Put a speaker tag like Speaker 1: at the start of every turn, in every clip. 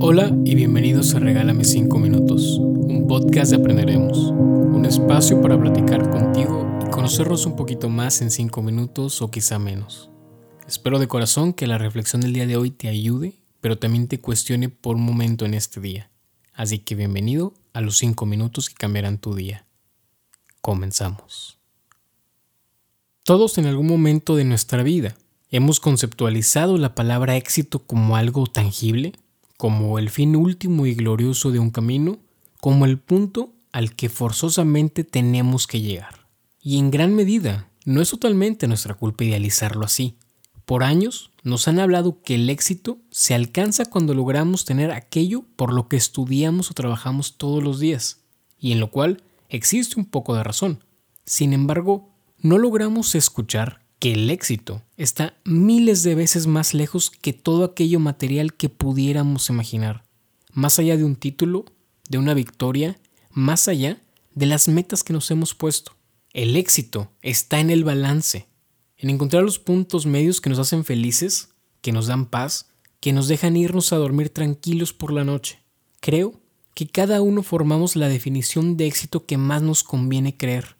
Speaker 1: Hola y bienvenidos a Regálame 5 Minutos, un podcast de Aprenderemos, un espacio para platicar contigo y conocernos un poquito más en 5 minutos o quizá menos. Espero de corazón que la reflexión del día de hoy te ayude, pero también te cuestione por un momento en este día. Así que bienvenido a los 5 minutos que cambiarán tu día. Comenzamos. Todos en algún momento de nuestra vida hemos conceptualizado la palabra éxito como algo tangible como el fin último y glorioso de un camino, como el punto al que forzosamente tenemos que llegar. Y en gran medida, no es totalmente nuestra culpa idealizarlo así. Por años nos han hablado que el éxito se alcanza cuando logramos tener aquello por lo que estudiamos o trabajamos todos los días, y en lo cual existe un poco de razón. Sin embargo, no logramos escuchar el éxito está miles de veces más lejos que todo aquello material que pudiéramos imaginar, más allá de un título, de una victoria, más allá de las metas que nos hemos puesto. El éxito está en el balance, en encontrar los puntos medios que nos hacen felices, que nos dan paz, que nos dejan irnos a dormir tranquilos por la noche. Creo que cada uno formamos la definición de éxito que más nos conviene creer.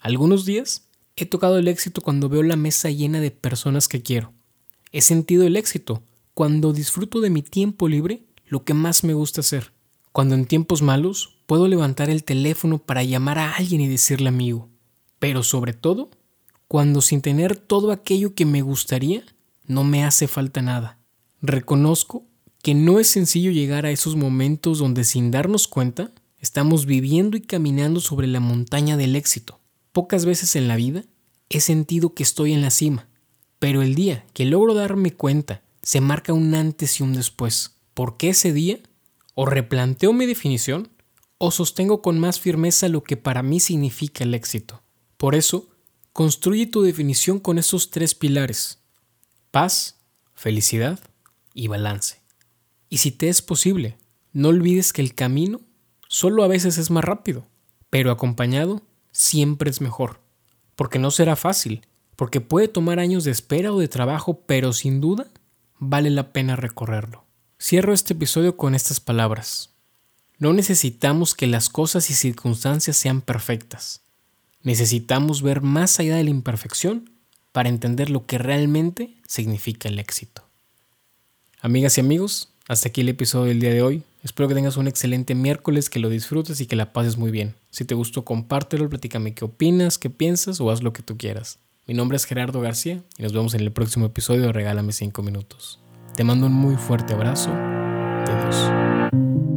Speaker 1: Algunos días He tocado el éxito cuando veo la mesa llena de personas que quiero. He sentido el éxito cuando disfruto de mi tiempo libre lo que más me gusta hacer. Cuando en tiempos malos puedo levantar el teléfono para llamar a alguien y decirle amigo. Pero sobre todo, cuando sin tener todo aquello que me gustaría, no me hace falta nada. Reconozco que no es sencillo llegar a esos momentos donde sin darnos cuenta estamos viviendo y caminando sobre la montaña del éxito. Pocas veces en la vida he sentido que estoy en la cima, pero el día que logro darme cuenta se marca un antes y un después, porque ese día o replanteo mi definición o sostengo con más firmeza lo que para mí significa el éxito. Por eso, construye tu definición con esos tres pilares, paz, felicidad y balance. Y si te es posible, no olvides que el camino solo a veces es más rápido, pero acompañado siempre es mejor. Porque no será fácil, porque puede tomar años de espera o de trabajo, pero sin duda vale la pena recorrerlo. Cierro este episodio con estas palabras. No necesitamos que las cosas y circunstancias sean perfectas. Necesitamos ver más allá de la imperfección para entender lo que realmente significa el éxito. Amigas y amigos, hasta aquí el episodio del día de hoy. Espero que tengas un excelente miércoles, que lo disfrutes y que la pases muy bien. Si te gustó, compártelo, platícame qué opinas, qué piensas o haz lo que tú quieras. Mi nombre es Gerardo García y nos vemos en el próximo episodio de Regálame 5 minutos. Te mando un muy fuerte abrazo. Adiós.